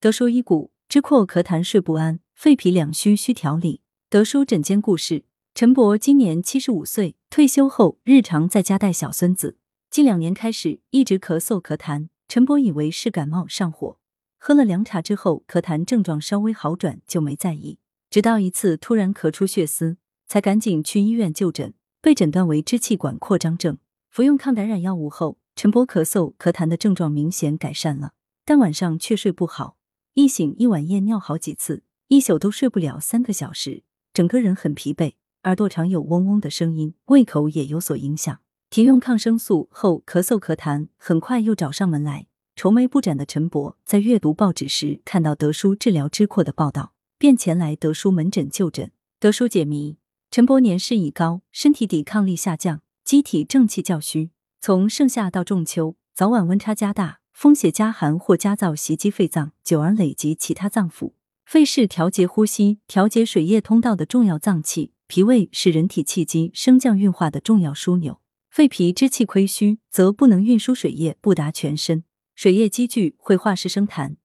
德叔医骨，知阔咳痰睡不安，肺脾两虚需调理。德叔诊间故事：陈伯今年七十五岁，退休后日常在家带小孙子，近两年开始一直咳嗽咳痰。陈伯以为是感冒上火，喝了凉茶之后，咳痰症状稍微好转，就没在意。直到一次突然咳出血丝，才赶紧去医院就诊，被诊断为支气管扩张症。服用抗感染药物后，陈伯咳嗽咳痰的症状明显改善了，但晚上却睡不好，一醒一晚夜尿好几次，一宿都睡不了三个小时，整个人很疲惫，耳朵常有嗡嗡的声音，胃口也有所影响。停用抗生素后，咳嗽咳痰很快又找上门来。愁眉不展的陈伯在阅读报纸时，看到德叔治疗之阔的报道。便前来德叔门诊就诊。德叔解谜：陈伯年事已高，身体抵抗力下降，机体正气较虚。从盛夏到仲秋，早晚温差加大，风邪加寒或加燥袭击肺脏，久而累及其他脏腑。肺是调节呼吸、调节水液通道的重要脏器，脾胃是人体气机升降运化的重要枢纽。肺脾之气亏虚，则不能运输水液，不达全身，水液积聚会化湿生痰，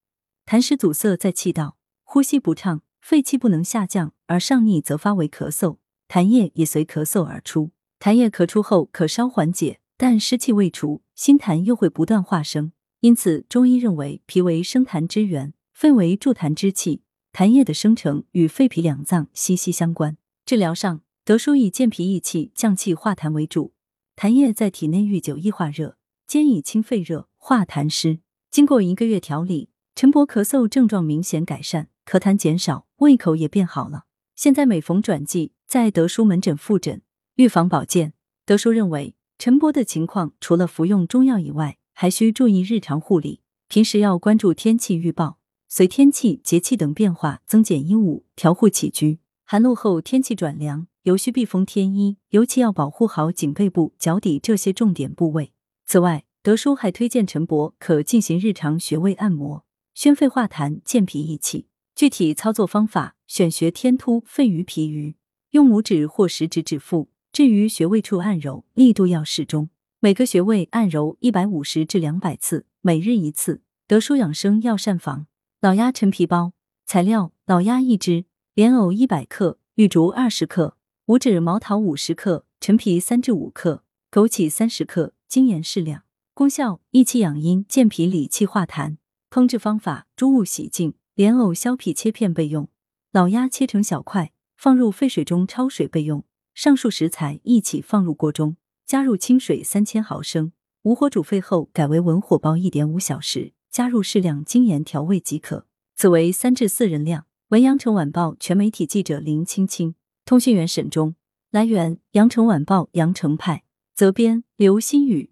痰湿阻塞在气道。呼吸不畅，肺气不能下降，而上逆则发为咳嗽，痰液也随咳嗽而出。痰液咳出后可稍缓解，但湿气未除，新痰又会不断化生。因此，中医认为脾为生痰之源，肺为助痰之器，痰液的生成与肺脾两脏息息相关。治疗上，德叔以健脾益气、降气化痰为主，痰液在体内遇久易化热，兼以清肺热、化痰湿。经过一个月调理，陈伯咳嗽症状明显改善。咳痰减少，胃口也变好了。现在每逢转季，在德叔门诊复诊，预防保健。德叔认为，陈伯的情况除了服用中药以外，还需注意日常护理。平时要关注天气预报，随天气、节气等变化增减衣物，调护起居。寒露后天气转凉，尤需避风添衣，尤其要保护好颈背部、脚底这些重点部位。此外，德叔还推荐陈伯可进行日常穴位按摩，宣肺化痰、健脾益气。具体操作方法：选穴天突、肺俞、脾俞，用拇指或食指指腹，置于穴位处按揉，力度要适中。每个穴位按揉一百五十至两百次，每日一次。德舒养生药膳房老鸭陈皮包材料：老鸭一只，莲藕一百克，玉竹二十克，五指毛桃五十克，陈皮三至五克，枸杞三十克，精盐适量。功效：益气养阴，健脾理气化痰。烹制方法：猪物洗净。莲藕削皮切片备用，老鸭切成小块，放入沸水中焯水备用。上述食材一起放入锅中，加入清水三千毫升，无火煮沸后改为文火煲一点五小时，加入适量精盐调味即可。此为三至四人量。文阳城晚报全媒体记者林青青，通讯员沈忠。来源：阳城晚报阳城派，责编：刘新宇。